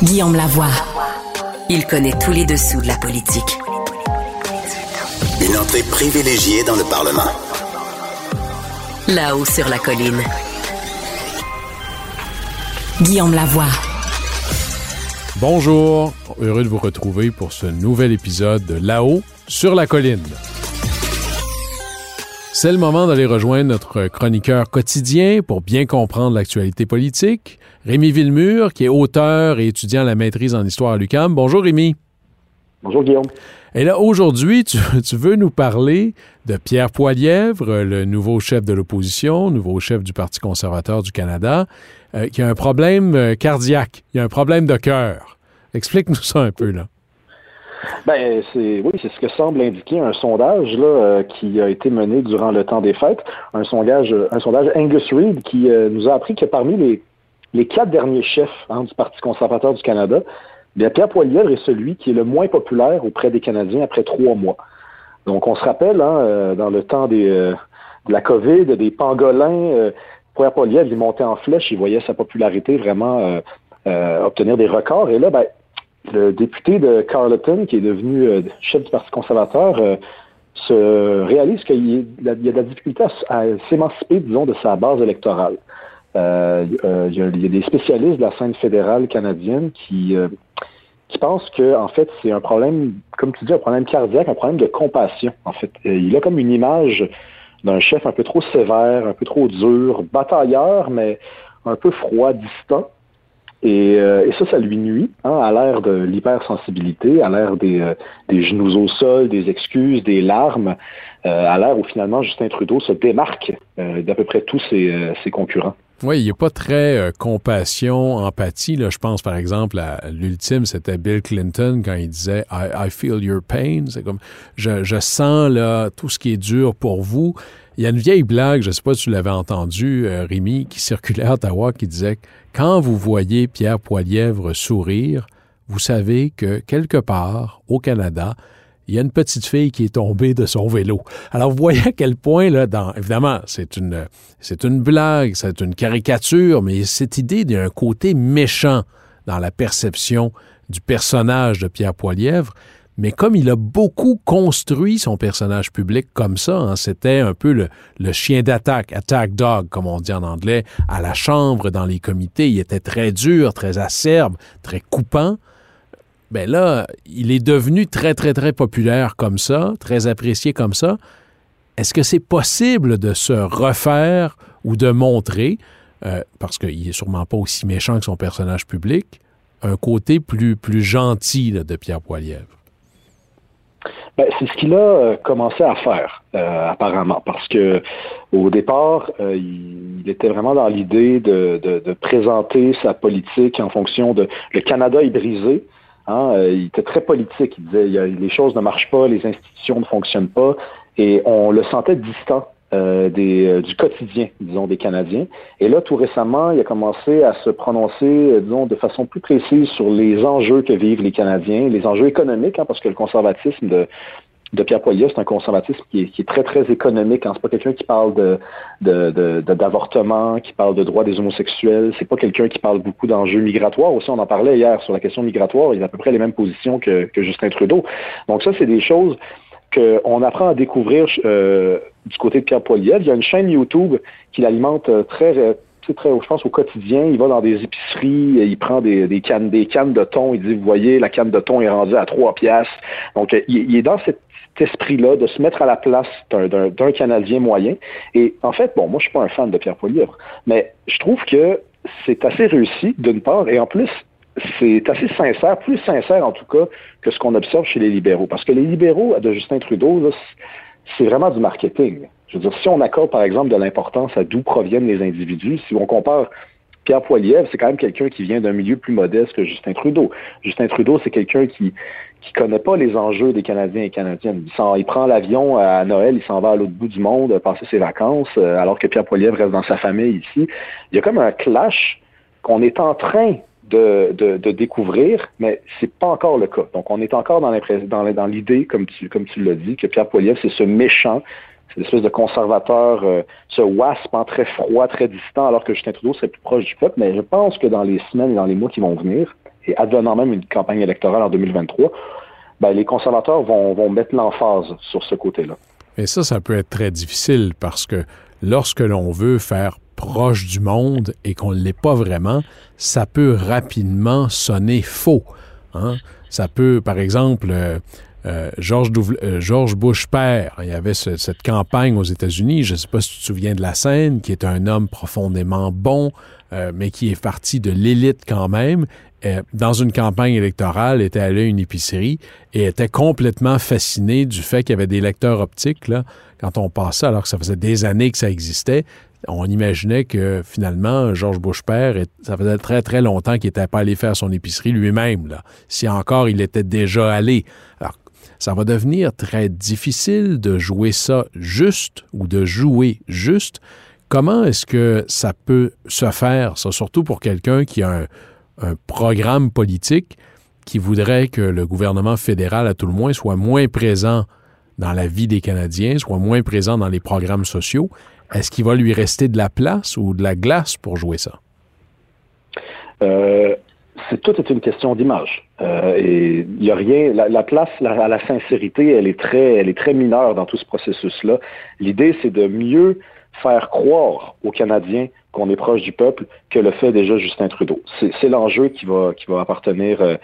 Guillaume Lavoie. Il connaît tous les dessous de la politique. Une entrée privilégiée dans le Parlement. Là-haut sur la colline. Guillaume Lavoie. Bonjour, heureux de vous retrouver pour ce nouvel épisode de Là-haut sur la colline. C'est le moment d'aller rejoindre notre chroniqueur quotidien pour bien comprendre l'actualité politique, Rémi Villemur, qui est auteur et étudiant à la maîtrise en histoire à l'UQAM. Bonjour Rémi. Bonjour Guillaume. Et là, aujourd'hui, tu, veux nous parler de Pierre Poilièvre, le nouveau chef de l'opposition, nouveau chef du Parti conservateur du Canada, euh, qui a un problème euh, cardiaque, il a un problème de cœur. Explique-nous ça un peu, là. Ben, c'est oui, c'est ce que semble indiquer un sondage là, euh, qui a été mené durant le temps des fêtes, un sondage, un sondage Angus Reid qui euh, nous a appris que parmi les, les quatre derniers chefs hein, du Parti conservateur du Canada, bien Pierre Poilievre est celui qui est le moins populaire auprès des Canadiens après trois mois. Donc, on se rappelle, hein, euh, dans le temps des, de la COVID, des pangolins, Pierre Poilievre, il montait en flèche, il voyait sa popularité vraiment obtenir des records. Et là, ben, le député de Carleton, qui est devenu euh, chef du Parti conservateur, euh, se réalise qu'il y, a de la difficulté à, s'émanciper, disons, de sa base électorale. Euh, il, y a, des spécialistes de la scène fédérale canadienne qui, qui pensent que, en fait, c'est un problème, comme tu dis, un problème cardiaque, un problème de compassion. En fait, il a comme une image d'un chef un peu trop sévère, un peu trop dur, batailleur, mais un peu froid, distant. Euh, et, ça, ça lui nuit, hein, à l'ère de l'hypersensibilité, à l'ère des, euh, genoux au sol, des excuses, des larmes, euh, à l'ère où finalement Justin Trudeau se démarque d'à peu près tous ses concurrents. Oui, il n'y a pas très compassion, empathie. Là. Je pense, par exemple, à l'ultime, c'était Bill Clinton quand il disait I, feel your pain. C'est comme je, je sens là, tout ce qui est dur pour vous. Il y a une vieille blague, je ne sais pas si tu l'avais entendu, euh, Rémi, qui circulait à Ottawa, qui disait quand vous voyez Pierre Poilièvre sourire, vous savez que quelque part, au Canada, il y a une petite fille qui est tombée de son vélo. Alors, vous voyez à quel point, là, dans, évidemment, c'est une, c'est une blague, c'est une caricature, mais cette idée d'un côté méchant dans la perception du personnage de Pierre Poilièvre, mais comme il a beaucoup construit son personnage public comme ça, hein, c'était un peu le, le chien d'attaque, attack dog, comme on dit en anglais, à la chambre, dans les comités. Il était très dur, très acerbe, très coupant. Ben là, il est devenu très, très, très populaire comme ça, très apprécié comme ça. Est-ce que c'est possible de se refaire ou de montrer, euh, parce qu'il est sûrement pas aussi méchant que son personnage public, un côté plus, plus gentil de Pierre Poilievre? Ben, c'est ce qu'il a euh, commencé à faire, euh, apparemment, parce que au départ, il, était vraiment dans l'idée de, présenter sa politique en fonction de le Canada est brisé. Hein, il était très politique. Il disait les choses ne marchent pas, les institutions ne fonctionnent pas, et on le sentait distant euh, des, euh, du quotidien, disons, des Canadiens. Et là, tout récemment, il a commencé à se prononcer, euh, disons, de façon plus précise sur les enjeux que vivent les Canadiens, les enjeux économiques, hein, parce que le conservatisme de, de Pierre Poilievre, c'est un conservatisme qui est, qui est, très, très économique. Hein. C'est pas quelqu'un qui parle de, de, d'avortement, qui parle de droits des homosexuels. C'est pas quelqu'un qui parle beaucoup d'enjeux migratoires. Aussi, on en parlait hier sur la question migratoire. Il a à peu près les mêmes positions que, que Justin Trudeau. Donc ça, c'est des choses qu'on apprend à découvrir euh, du côté de Pierre Poilievre. Il y a une chaîne YouTube qui l'alimente euh, très, euh, très, je pense, au quotidien. Il va dans des épiceries, il prend des, cannes, des cannes de thon. Il dit, vous voyez, la canne de thon est rendue à trois piastres. Donc, il, est dans cet esprit-là de se mettre à la place d'un Canadien moyen. Et en fait, bon, moi, je suis pas un fan de Pierre Poilievre, mais je trouve que c'est assez réussi, d'une part, et en plus, c'est assez sincère, plus sincère en tout cas que ce qu'on observe chez les libéraux. Parce que les libéraux de Justin Trudeau, c'est vraiment du marketing. Je veux dire, si on accorde par exemple de l'importance à d'où proviennent les individus, si on compare Pierre Poilievre, c'est quand même quelqu'un qui vient d'un milieu plus modeste que Justin Trudeau. Justin Trudeau, c'est quelqu'un qui qui connaît pas les enjeux des Canadiens et Canadiennes. Il, prend l'avion à Noël, il s'en va à l'autre bout du monde passer ses vacances, euh, alors que Pierre Poilievre reste dans sa famille ici. Il y a comme un clash qu'on est en train de, de, découvrir, mais c'est pas encore le cas. Donc, on est encore dans, dans, dans l'idée, comme tu, comme tu l'as dit, que Pierre Poilievre, c'est ce méchant, c'est l'espèce de conservateur, euh, ce wasp en très froid, très distant, alors que Justin Trudeau serait plus proche du peuple. Mais je pense que dans les semaines et dans les mois qui vont venir, et advenant même une campagne électorale en 2023, ben, les conservateurs vont, mettre l'emphase sur ce côté-là. Et ça, ça peut être très difficile parce que lorsque l'on veut faire proche du monde et qu'on ne l'est pas vraiment, ça peut rapidement sonner faux. Hein? Ça peut, par exemple, euh, euh, George, euh, George, Bush père, il y avait cette campagne aux États-Unis, je ne sais pas si tu te souviens de la scène, qui est un homme profondément bon, mais qui est parti de l'élite quand même, dans une campagne électorale, était allé à une épicerie et était complètement fasciné du fait qu'il y avait des lecteurs optiques là, quand on passait, alors que ça faisait des années que ça existait on imaginait que finalement, Georges Bush père, ça faisait très très longtemps qu'il n'était pas allé faire son épicerie lui-même. Là. Si encore il était déjà allé. Alors, ça va devenir très difficile de jouer ça juste ou de jouer juste. Comment est-ce que ça peut se faire, ça, surtout pour quelqu'un qui a un, un programme politique qui voudrait que le gouvernement fédéral, à tout le moins, soit moins présent dans la vie des Canadiens, soit moins présent dans les programmes sociaux. Est-ce qu'il va lui rester de la place ou de la glace pour jouer ça? Euh, c'est tout est une question d'image. Euh, et il a rien. La, place à la sincérité, elle est très, elle est très mineure dans tout ce processus-là. L'idée, c'est de mieux faire croire aux Canadiens qu'on est proche du peuple que le fait déjà Justin Trudeau. C'est l'enjeu qui va, qui va appartenir euh,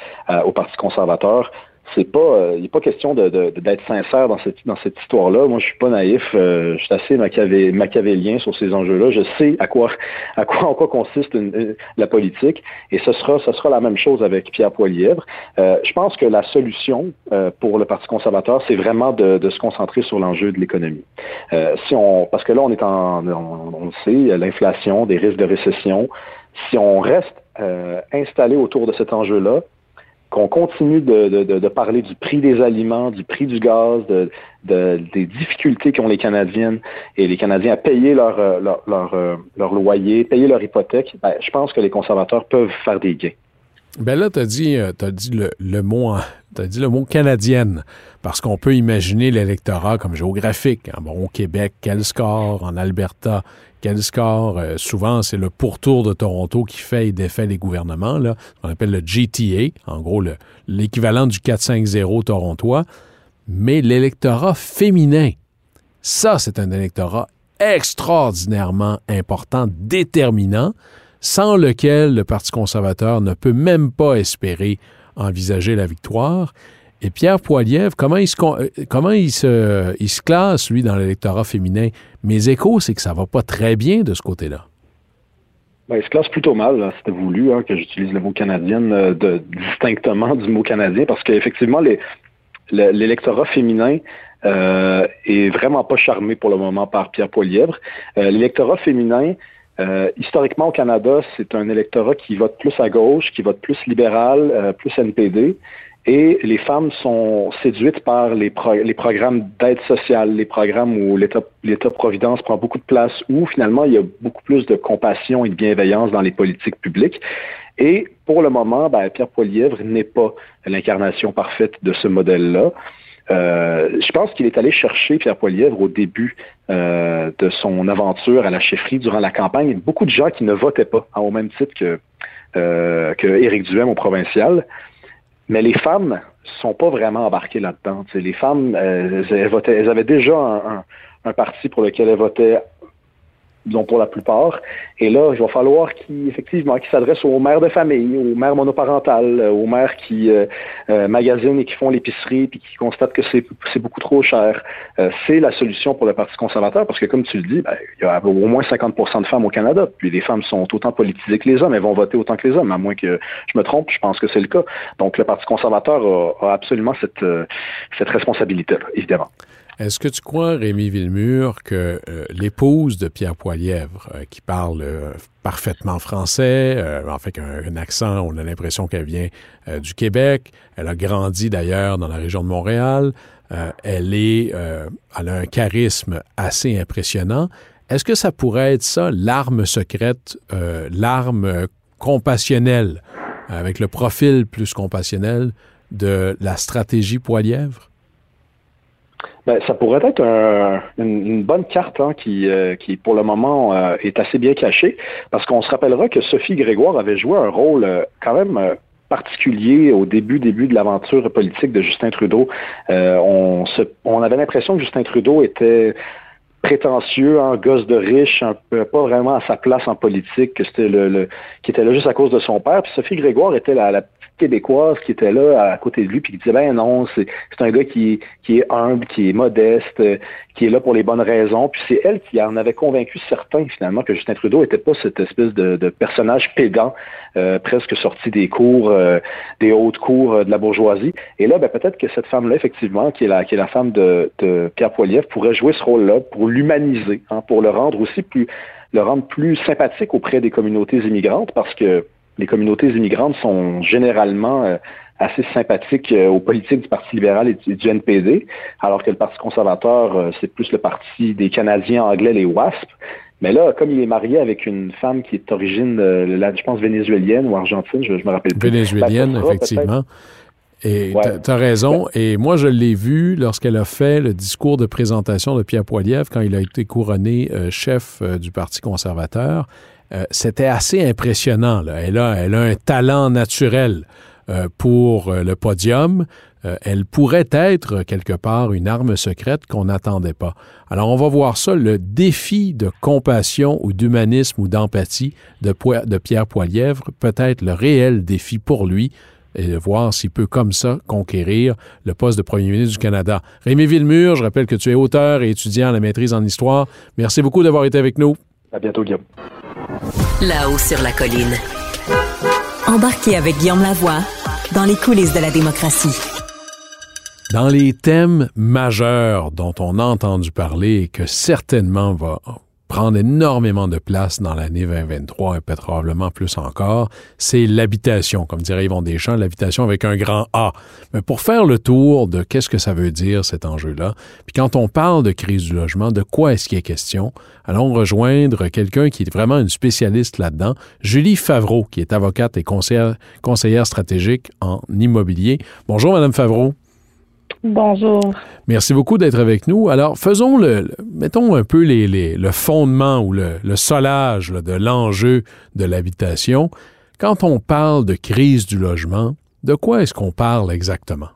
au Parti conservateur c'est pas, euh, il n'est pas question de, d'être sincère dans cette, dans cette histoire-là. Moi, je suis pas naïf. Euh, je suis assez machiavélien sur ces enjeux-là. Je sais à quoi, à quoi, en quoi consiste la politique. Et ce sera, ce sera la même chose avec Pierre Poilièvre. Euh, je pense que la solution pour le Parti conservateur, c'est vraiment de, se concentrer sur l'enjeu de l'économie. si on, parce que là, on est en, on, on le sait, l'inflation, des risques de récession. Si on reste installé autour de cet enjeu-là, qu'on continue de, parler du prix des aliments, du prix du gaz, des difficultés qu'ont les Canadiennes et les Canadiens à payer leur, euh, euh, leur, loyer, payer leur hypothèque, ben, je pense que les conservateurs peuvent faire des gains. Ben là, tu as dit, euh, as dit le, mot as dit le mot canadienne, parce qu'on peut imaginer l'électorat comme géographique. Hein. Bon, au Québec, quel score? En Alberta, quel score? Euh, souvent, c'est le pourtour de Toronto qui fait et défait les gouvernements, là, qu'on appelle le GTA, en gros l'équivalent du 4-5-0 torontois. Mais l'électorat féminin, ça, c'est un électorat extraordinairement important, déterminant sans lequel le Parti conservateur ne peut même pas espérer envisager la victoire. Et Pierre Poilievre, comment il se, euh, il se, classe, lui, dans l'électorat féminin? Mes échos, c'est que ça va pas très bien de ce côté-là. Ben, il se classe plutôt mal. C'était voulu hein, que j'utilise le mot canadien euh, distinctement du mot canadien parce qu'effectivement, l'électorat féminin euh, est vraiment pas charmé pour le moment par Pierre Poilievre. l'électorat féminin euh, historiquement, au Canada, c'est un électorat qui vote plus à gauche, qui vote plus libéral, euh, plus NPD. Et les femmes sont séduites par les, les programmes d'aide sociale, les programmes où l'État-providence prend beaucoup de place, où finalement il y a beaucoup plus de compassion et de bienveillance dans les politiques publiques. Et pour le moment, ben, Pierre Poilièvre n'est pas l'incarnation parfaite de ce modèle-là. Euh, je pense qu'il est allé chercher Pierre Poilièvre au début euh, de son aventure à la chefferie durant la campagne. Beaucoup de gens qui ne votaient pas, hein, au même titre que, euh, que Éric Duhem au provincial. Mais les femmes sont pas vraiment embarquées là-dedans. Les femmes, elles, votaient, elles avaient déjà un, parti pour lequel elles votaient disons pour la plupart. Et là, il va falloir qu'ils, effectivement, qu'ils s'adressent aux mères de famille, aux mères monoparentales, euh, aux mères qui euh, euh, magasinent et qui font l'épicerie puis qui constatent que c'est, beaucoup trop cher. c'est la solution pour le Parti conservateur parce que, comme tu le dis, ben, il y a au moins 50% de femmes au Canada. Puis les femmes sont autant politisées que les hommes. Elles vont voter autant que les hommes, à moins que je me trompe. Je pense que c'est le cas. Donc, le Parti conservateur a, absolument cette, cette responsabilité-là, évidemment. Est-ce que tu crois, Rémi Villemur, que euh, l'épouse de Pierre Poilièvre, euh, qui parle euh, parfaitement français, en fait un, accent, on a l'impression qu'elle vient du Québec, elle a grandi d'ailleurs dans la région de Montréal, elle est, elle a un charisme assez impressionnant. Est-ce que ça pourrait être ça, l'arme secrète, l'arme compassionnelle, avec le profil plus compassionnel de la stratégie Poilièvre? Ben, ça pourrait être une, bonne carte hein, qui, euh, qui, pour le moment, euh, est assez bien cachée, parce qu'on se rappellera que Sophie Grégoire avait joué un rôle euh, quand même particulier au début début de l'aventure politique de Justin Trudeau. on, se, on avait l'impression que Justin Trudeau était prétentieux, un gosse de riche, un peu, pas vraiment à sa place en politique, que c'était le, qui était là juste à cause de son père. Puis Sophie Grégoire était la, la québécoise qui était là à côté de lui puis qui disait ben non c'est un gars qui qui est humble qui est modeste euh, qui est là pour les bonnes raisons puis c'est elle qui en avait convaincu certains finalement que Justin Trudeau était pas cette espèce de, de personnage pédant euh, presque sorti des cours euh, des hautes cours de la bourgeoisie. Et là ben peut-être que cette femme là effectivement qui est la qui est la femme de, de Pierre Poilievre pourrait jouer ce rôle là pour l'humaniser hein, pour le rendre aussi plus le rendre plus sympathique auprès des communautés immigrantes parce que les communautés immigrantes sont généralement euh, assez sympathiques euh, aux politiques du Parti libéral et du, NPD, alors que le Parti conservateur, euh, c'est plus le parti des Canadiens anglais, les WASP. Mais là, comme il est marié avec une femme qui est d'origine, je pense, vénézuélienne ou argentine, je, me rappelle plus. Vénézuélienne, effectivement. Et tu as raison. Et moi, je l'ai vu lorsqu'elle a fait le discours de présentation de Pierre Poilievre quand il a été couronné chef du Parti conservateur. Euh, c'était assez impressionnant. Là. Elle, a, elle a un talent naturel euh, pour euh, le podium. elle pourrait être quelque part une arme secrète qu'on n'attendait pas. Alors on va voir ça, le défi de compassion ou d'humanisme ou d'empathie de, de Pierre Poilièvre, peut-être le réel défi pour lui, et de voir s'il peut comme ça conquérir le poste de premier ministre du Canada. Rémi Villemur, je rappelle que tu es auteur et étudiant à la maîtrise en histoire. Merci beaucoup d'avoir été avec nous. À bientôt, Guillaume. Là-haut sur la colline. Embarquez avec Guillaume Lavoie dans les coulisses de la démocratie. Dans les thèmes majeurs dont on a entendu parler et que certainement va prendre énormément de place dans l'année 2023 et probablement plus encore, c'est l'habitation, comme dirait Yvon Deschamps, l'habitation avec un grand A. Mais pour faire le tour de qu'est-ce que ça veut dire cet enjeu-là, puis quand on parle de crise du logement, de quoi est-ce qu'il est question, allons rejoindre quelqu'un qui est vraiment une spécialiste là-dedans, Julie Favreau, qui est avocate et conseillère, conseillère stratégique en immobilier. Bonjour, Madame Favreau. Bonjour. Merci beaucoup d'être avec nous. Alors, faisons le, mettons un peu les, le fondement ou le, solage de l'enjeu de l'habitation. Quand on parle de crise du logement, de quoi est-ce qu'on parle exactement?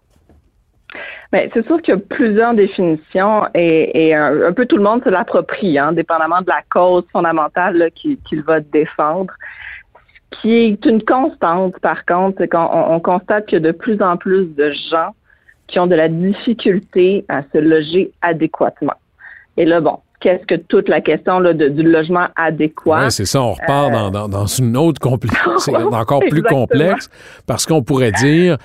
Bien, c'est sûr qu'il y a plusieurs définitions et, un, peu tout le monde se l'approprie, hein, dépendamment de la cause fondamentale qu'il va défendre. Ce qui est une constante, par contre, c'est qu'on on constate que de plus en plus de gens qui ont de la difficulté à se loger adéquatement. Et là, bon, qu'est-ce que toute la question là, du logement adéquat. C'est ça, on repart dans, dans, dans, une autre complexité, encore plus complexe, parce qu'on pourrait dire,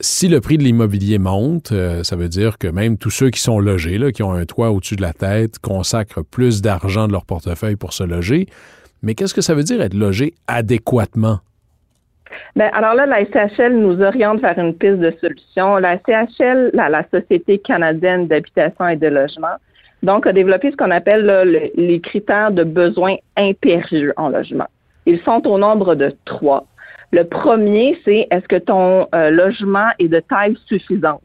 si le prix de l'immobilier monte, euh, ça veut dire que même tous ceux qui sont logés, là, qui ont un toit au-dessus de la tête, consacrent plus d'argent de leur portefeuille pour se loger. Mais qu'est-ce que ça veut dire être logé adéquatement? Ben, alors là, la SCHL nous oriente vers une piste de solution. La SCHL, la, Société canadienne d'habitation et de logement, donc a développé ce qu'on appelle les critères de besoins impérieux en logement. Ils sont au nombre de trois. Le premier, c'est est-ce que ton euh, logement est de taille suffisante?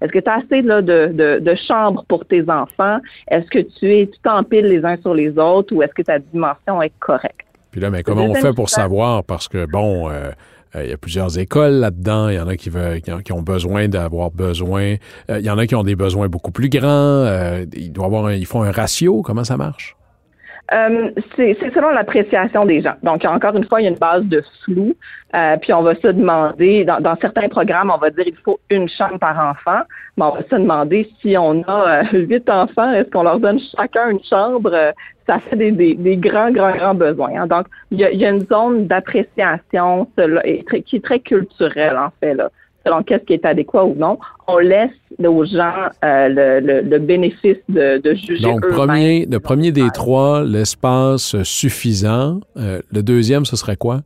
Est-ce que tu as assez de, de, chambres pour tes enfants? Est-ce que tu es, tu t'empiles les uns sur les autres ou est-ce que ta dimension est correcte? Puis là, mais comment on fait pour savoir? Parce que, bon, euh, euh, il y a plusieurs écoles là-dedans. Il y en a qui, veulent, qui, ont besoin d'avoir besoin. Euh, il y en a qui ont des besoins beaucoup plus grands. il doit avoir ils font un ratio. Comment ça marche? Euh, c'est selon l'appréciation des gens. Donc, encore une fois, il y a une base de flou. Euh, puis, on va se demander, dans, certains programmes, on va dire il faut une chambre par enfant. Mais on va se demander si on a euh, huit enfants, est-ce qu'on leur donne chacun une chambre? ça fait des, des, grands, grands, grands besoins. Hein. Donc, il y, a, il y a, une zone d'appréciation qui est très culturelle, en fait. Là selon qu'est-ce qui est adéquat ou non. On laisse aux gens euh, le, bénéfice de, juger. Donc, premier, le premier des trois, l'espace suffisant. Euh, le deuxième, ce serait quoi?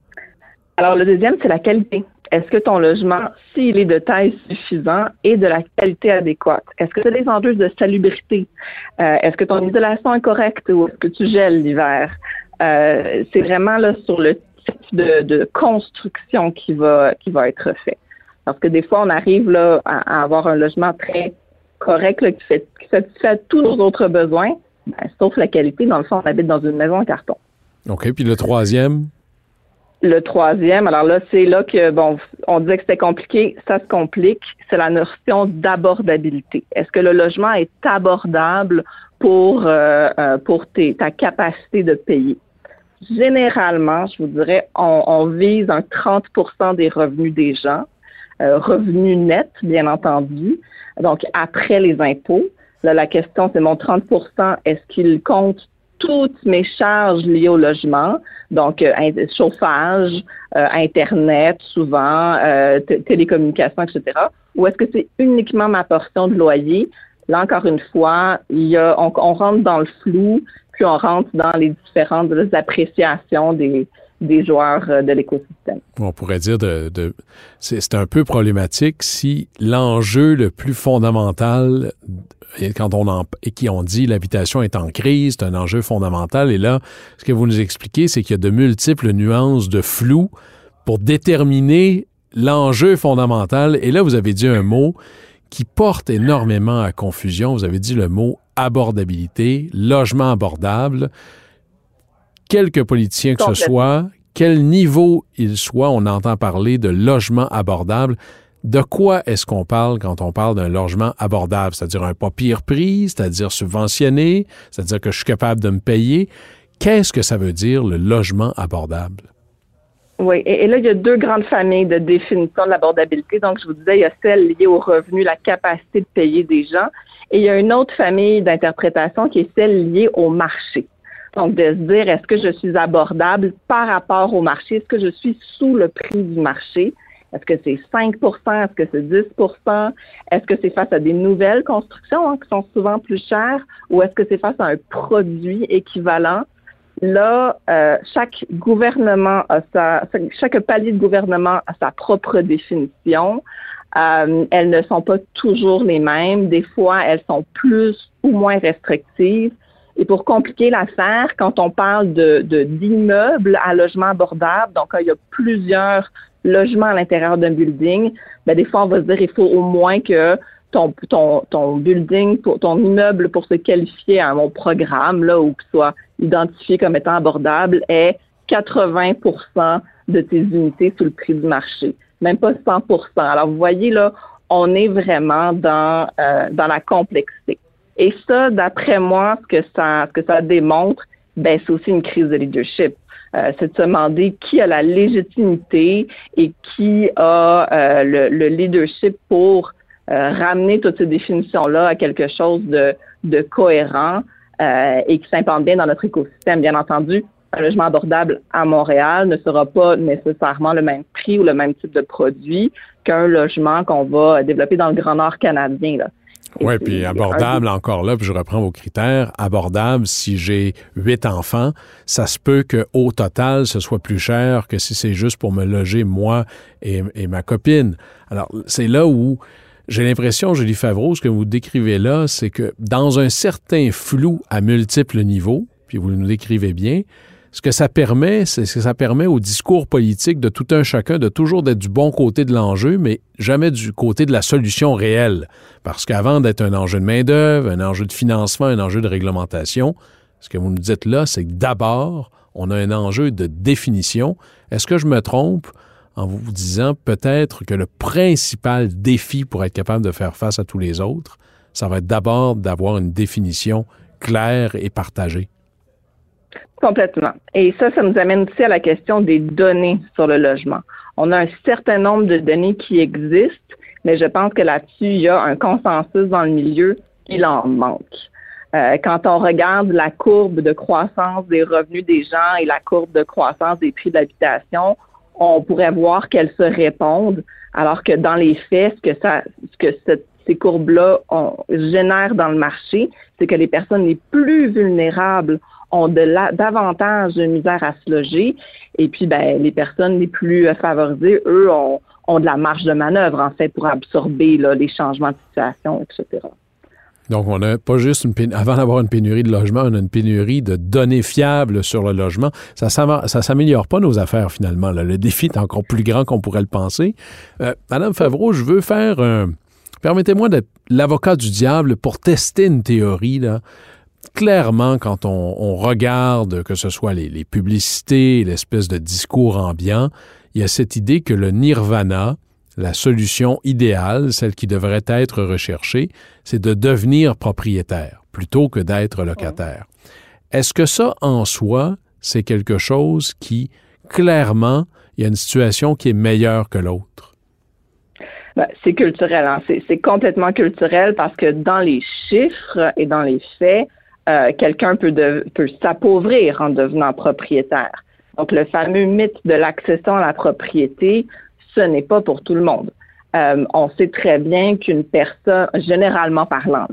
Alors, le deuxième, c'est la qualité. Est-ce que ton logement, s'il est de taille suffisante, est de la qualité adéquate? Est-ce que tu as des enjeux de salubrité? Euh, est-ce que ton isolation est correcte ou est-ce que tu gèles l'hiver? c'est vraiment là sur le type de, de construction qui va, qui va être fait. Parce que des fois, on arrive là à, avoir un logement très correct qui, fait, qui satisfait tous nos autres besoins, ben, sauf la qualité. Dans le fond, on habite dans une maison en carton. OK. Puis le troisième? Le troisième, alors là, c'est là que, bon, on disait que c'était compliqué, ça se complique, c'est la notion d'abordabilité. Est-ce que le logement est abordable pour, euh, euh, pour ta capacité de payer? Généralement, je vous dirais, on, vise un 30% des revenus des gens, euh, revenus nets, bien entendu, donc après les impôts. Là, la question, c'est mon 30% est-ce qu'il compte toutes mes charges liées au logement, donc euh, chauffage, euh, Internet, souvent, euh, télécommunications, etc. Ou est-ce que c'est uniquement ma portion de loyer? Là, encore une fois, il y a, on, rentre dans le flou, puis on rentre dans les différentes appréciations des, des joueurs de l'écosystème. On pourrait dire de, de c'est un peu problématique si l'enjeu le plus fondamental et quand on en, et qui ont dit l'habitation est en crise, c'est un enjeu fondamental. Et là, ce que vous nous expliquez, c'est qu'il y a de multiples nuances de flou pour déterminer l'enjeu fondamental. Et là, vous avez dit un mot qui porte énormément à confusion. Vous avez dit le mot abordabilité, logement abordable. Quelques politiciens que ce soit, quel niveau il soit, on entend parler de logement abordable de quoi est-ce qu'on parle quand on parle d'un logement abordable? C'est-à-dire un pas pire prix, c'est-à-dire subventionné, c'est-à-dire que je suis capable de me payer. Qu'est-ce que ça veut dire le logement abordable? Oui, et, là, il y a deux grandes familles de définition de l'abordabilité. Donc, je vous disais, il y a celle liée au revenu, la capacité de payer des gens. Et il y a une autre famille d'interprétation qui est celle liée au marché. Donc, de se dire, est-ce que je suis abordable par rapport au marché? Est-ce que je suis sous le prix du marché? Est-ce que c'est 5% Est-ce que c'est 10% Est-ce que c'est face à des nouvelles constructions hein, qui sont souvent plus chères? Ou est-ce que c'est face à un produit équivalent? Là, euh, chaque gouvernement a sa, chaque palier de gouvernement a sa propre définition. Euh, elles ne sont pas toujours les mêmes. Des fois, elles sont plus ou moins restrictives. Et pour compliquer l'affaire, quand on parle de d'immeubles à logement abordable, donc il y a plusieurs logement à l'intérieur d'un building, ben, des fois, on va se dire il faut au moins que ton, ton, ton building, ton immeuble pour se qualifier à mon programme, là, ou qu'il soit identifié comme étant abordable, est 80% de tes unités sous le prix du marché. Même pas 100% Alors, vous voyez, là, on est vraiment dans, euh, dans la complexité. Et ça, d'après moi, ce que ça, ce que ça démontre, ben, c'est aussi une crise de leadership. Euh, c'est de se demander qui a la légitimité et qui a euh, le, leadership pour euh, ramener toutes ces définitions-là à quelque chose de, de cohérent et qui s'implante bien dans notre écosystème. Bien entendu, un logement abordable à Montréal ne sera pas nécessairement le même prix ou le même type de produit qu'un logement qu'on va développer dans le Grand Nord canadien. Là. Oui, puis abordable encore là, puis je reprends vos critères. Abordable, si j'ai huit enfants, ça se peut qu'au total, ce soit plus cher que si c'est juste pour me loger moi et, ma copine. Alors, c'est là où j'ai l'impression, Julie Favreau, ce que vous décrivez là, c'est que dans un certain flou à multiples niveaux, puis vous nous décrivez bien, ce que ça permet, c'est que ça permet au discours politique de tout un chacun de toujours d'être du bon côté de l'enjeu, mais jamais du côté de la solution réelle. Parce qu'avant d'être un enjeu de main-d'œuvre, un enjeu de financement, un enjeu de réglementation, ce que vous nous dites là, c'est que d'abord, on a un enjeu de définition. Est-ce que je me trompe en vous disant peut-être que le principal défi pour être capable de faire face à tous les autres, ça va être d'abord d'avoir une définition claire et partagée? Complètement. Et ça, ça nous amène aussi à la question des données sur le logement. On a un certain nombre de données qui existent, mais je pense que là-dessus, il y a un consensus dans le milieu, il en manque. Euh, quand on regarde la courbe de croissance des revenus des gens et la courbe de croissance des prix d'habitation, on pourrait voir qu'elles se répondent, alors que dans les faits, ce que ce que ces courbes-là génèrent dans le marché, c'est que les personnes les plus vulnérables ont davantage de misère à se loger. Et puis, ben, les personnes les plus favorisées, eux, ont, ont de la marge de manœuvre, en fait, pour absorber là, les changements de situation, etc. Donc, on n'a pas juste une avant d'avoir une pénurie de logement, on a une pénurie de données fiables sur le logement. Ça ne s'améliore pas nos affaires finalement. Le défi est encore plus grand qu'on pourrait le penser. Euh, Madame Favreau, je veux faire un. Permettez-moi d'être l'avocat du diable pour tester une théorie. Là clairement, quand on, regarde, que ce soit les, les publicités, l'espèce de discours ambiant, il y a cette idée que le nirvana, la solution idéale, celle qui devrait être recherchée, c'est de devenir propriétaire plutôt que d'être locataire. Est-ce que ça, en soi, c'est quelque chose qui, clairement, il y a une situation qui est meilleure que l'autre? Ben, c'est culturel. Hein. C'est complètement culturel parce que dans les chiffres et dans les faits, euh, quelqu'un peut, s'appauvrir en devenant propriétaire. Donc, le fameux mythe de l'accession à la propriété, ce n'est pas pour tout le monde. Euh, on sait très bien qu'une personne, généralement parlant,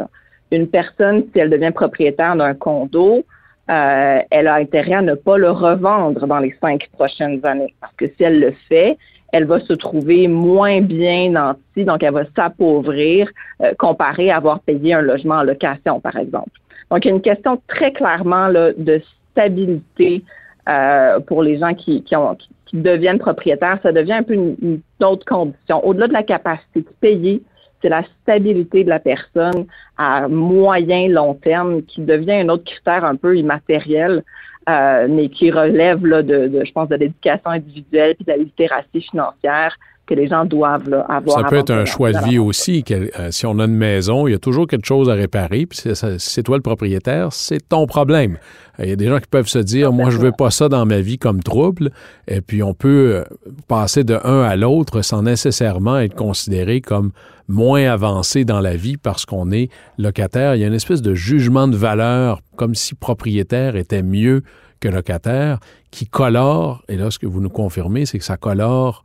une personne, si elle devient propriétaire d'un condo, euh, elle a intérêt à ne pas le revendre dans les cinq prochaines années. Parce que si elle le fait, elle va se trouver moins bien nantie, donc elle va s'appauvrir euh, comparé à avoir payé un logement en location, par exemple. Donc, il y a une question très clairement là, de stabilité euh, pour les gens qui, qui, ont, qui, deviennent propriétaires. Ça devient un peu une, une autre condition. Au-delà de la capacité de payer, c'est la stabilité de la personne à moyen, long terme qui devient un autre critère un peu immatériel, euh, mais qui relève là, de, de, je pense, de l'éducation individuelle et de la littératie financière que les gens doivent là, avoir. Ça peut être un choix de vie aussi. Euh, si on a une maison, il y a toujours quelque chose à réparer. Puis c'est toi le propriétaire, c'est ton problème. Il y a des gens qui peuvent se dire, moi, je veux pas ça dans ma vie comme trouble. Et puis on peut euh, passer de un à l'autre sans nécessairement être considéré comme moins avancé dans la vie parce qu'on est locataire. Il y a une espèce de jugement de valeur, comme si propriétaire était mieux que locataire, qui colore, et là, ce que vous nous confirmez, c'est que ça colore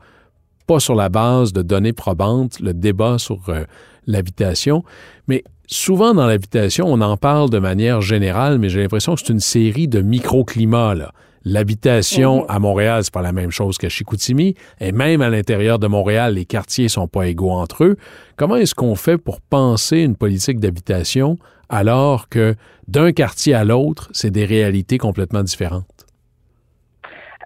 pas sur la base de données probantes, le débat sur euh, l'habitation, mais souvent dans l'habitation, on en parle de manière générale, mais j'ai l'impression que c'est une série de microclimats. Là. L'habitation mhm. à Montréal, c'est pas la même chose qu'à Chicoutimi, et même à l'intérieur de Montréal, les quartiers sont pas égaux entre eux. Comment est-ce qu'on fait pour penser une politique d'habitation alors que d'un quartier à l'autre, c'est des réalités complètement différentes?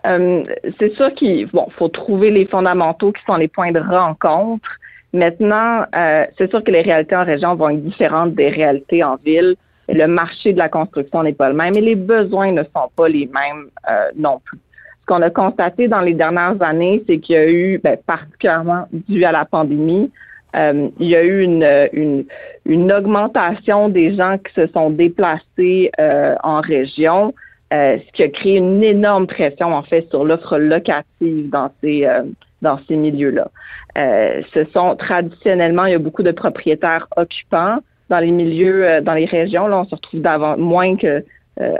Euh, c'est sûr qu'il faut trouver les fondamentaux qui sont les points de rencontre. Maintenant, euh, c'est sûr que les réalités en région vont être différentes des réalités en ville. Le marché de la construction n'est pas le même et les besoins ne sont pas les mêmes euh, non plus. Ce qu'on a constaté dans les dernières années, c'est qu'il y a eu, ben, particulièrement dû à la pandémie, il y a eu une, une, une, augmentation des gens qui se sont déplacés en région. Euh, ce qui a créé une énorme pression en fait sur l'offre locative dans ces euh, dans ces milieux-là. Euh, ce sont traditionnellement, il y a beaucoup de propriétaires occupants dans les milieux, dans les régions. Là, on se retrouve moins que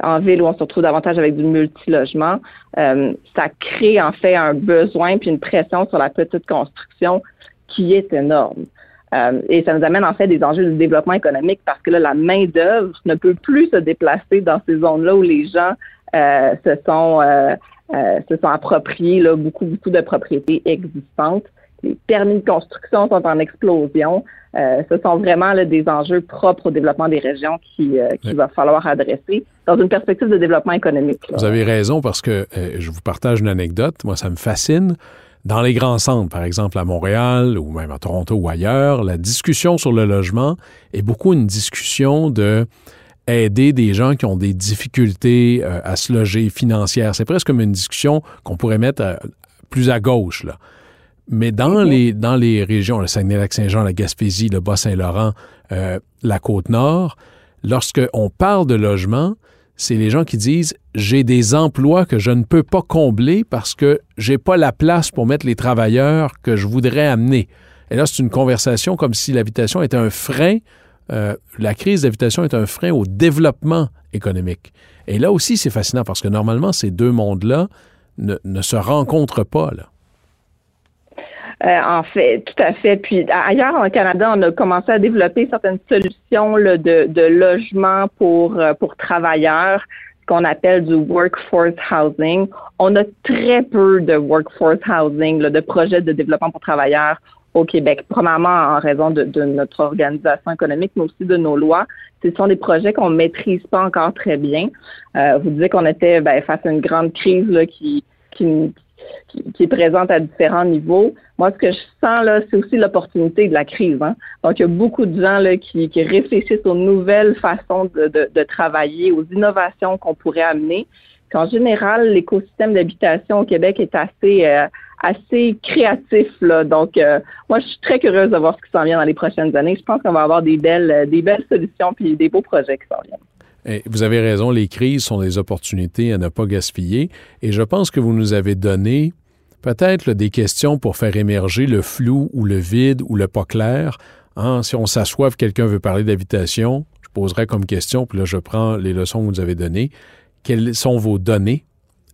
en ville où on se retrouve davantage avec du multilogement. ça crée en fait un besoin puis une pression sur la petite construction qui est énorme. Et ça nous amène en fait des enjeux de développement économique parce que là, la main-d'œuvre ne peut plus se déplacer dans ces zones-là où les gens euh, se sont euh, euh, se sont appropriés là, beaucoup, beaucoup de propriétés existantes. Les permis de construction sont en explosion. ce sont vraiment là, des enjeux propres au développement des régions qui qu'il va falloir adresser dans une perspective de développement économique. Vous avez raison parce que je vous partage une anecdote. Moi, ça me fascine. Dans les grands centres, par exemple à Montréal ou même à Toronto ou ailleurs, la discussion sur le logement est beaucoup une discussion de aider des gens qui ont des difficultés euh, à se loger financières. C'est presque comme une discussion qu'on pourrait mettre euh, plus à gauche. Là. Mais dans, les, dans les régions, le Saguenay-Lac-Saint-Jean, la Gaspésie, le Bas-Saint-Laurent, euh, la Côte-Nord, lorsqu'on parle de logement, c'est les gens qui disent j'ai des emplois que je ne peux pas combler parce que j'ai pas la place pour mettre les travailleurs que je voudrais amener. Et là, c'est une conversation comme si l'habitation était un frein. Euh, la crise d'habitation est un frein au développement économique. Et là aussi, c'est fascinant parce que normalement, ces deux mondes-là ne, se rencontrent pas. Là. Euh, en fait, tout à fait. Puis ailleurs en Canada, on a commencé à développer certaines solutions de, de logement pour, euh, pour travailleurs qu'on appelle du workforce housing. On a très peu de workforce housing, de projets de développement pour travailleurs au Québec, premièrement en raison de, notre organisation économique, mais aussi de nos lois. Ce sont des projets qu'on maîtrise pas encore très bien. Euh, vous disiez qu'on était ben, face à une grande crise là, qui, qui qui, est présente à différents niveaux. Moi, ce que je sens là, c'est aussi l'opportunité de la crise. Hein. Donc, il y a beaucoup de gens là, qui, réfléchissent aux nouvelles façons de, travailler, aux innovations qu'on pourrait amener. En général, l'écosystème d'habitation au Québec est assez euh, assez créatif. Là. Donc, euh, moi, je suis très curieuse de voir ce qui s'en vient dans les prochaines années. Je pense qu'on va avoir des belles, des belles solutions puis des beaux projets qui s'en viennent. Eh, vous avez raison, les crises sont des opportunités à ne pas gaspiller. Et je pense que vous nous avez donné peut-être des questions pour faire émerger le flou ou le vide ou le pas clair. Hein, si on s'assoit, quelqu'un veut parler d'habitation, je poserai comme question, puis là, je prends les leçons que vous avez données. Quelles sont vos données?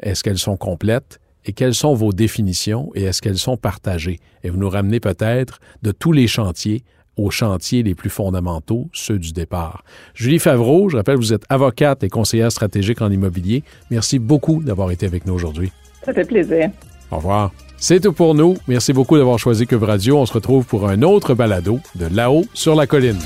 Est-ce qu'elles sont complètes? Et quelles sont vos définitions? Et est-ce qu'elles sont partagées? Et vous nous ramenez peut-être de tous les chantiers aux chantiers les plus fondamentaux, ceux du départ. Julie Favreau, je rappelle, vous êtes avocate et conseillère stratégique en immobilier. Merci beaucoup d'avoir été avec nous aujourd'hui. Ça fait plaisir. Au revoir. C'est tout pour nous. Merci beaucoup d'avoir choisi Cube Radio. On se retrouve pour un autre balado de là-haut sur la colline.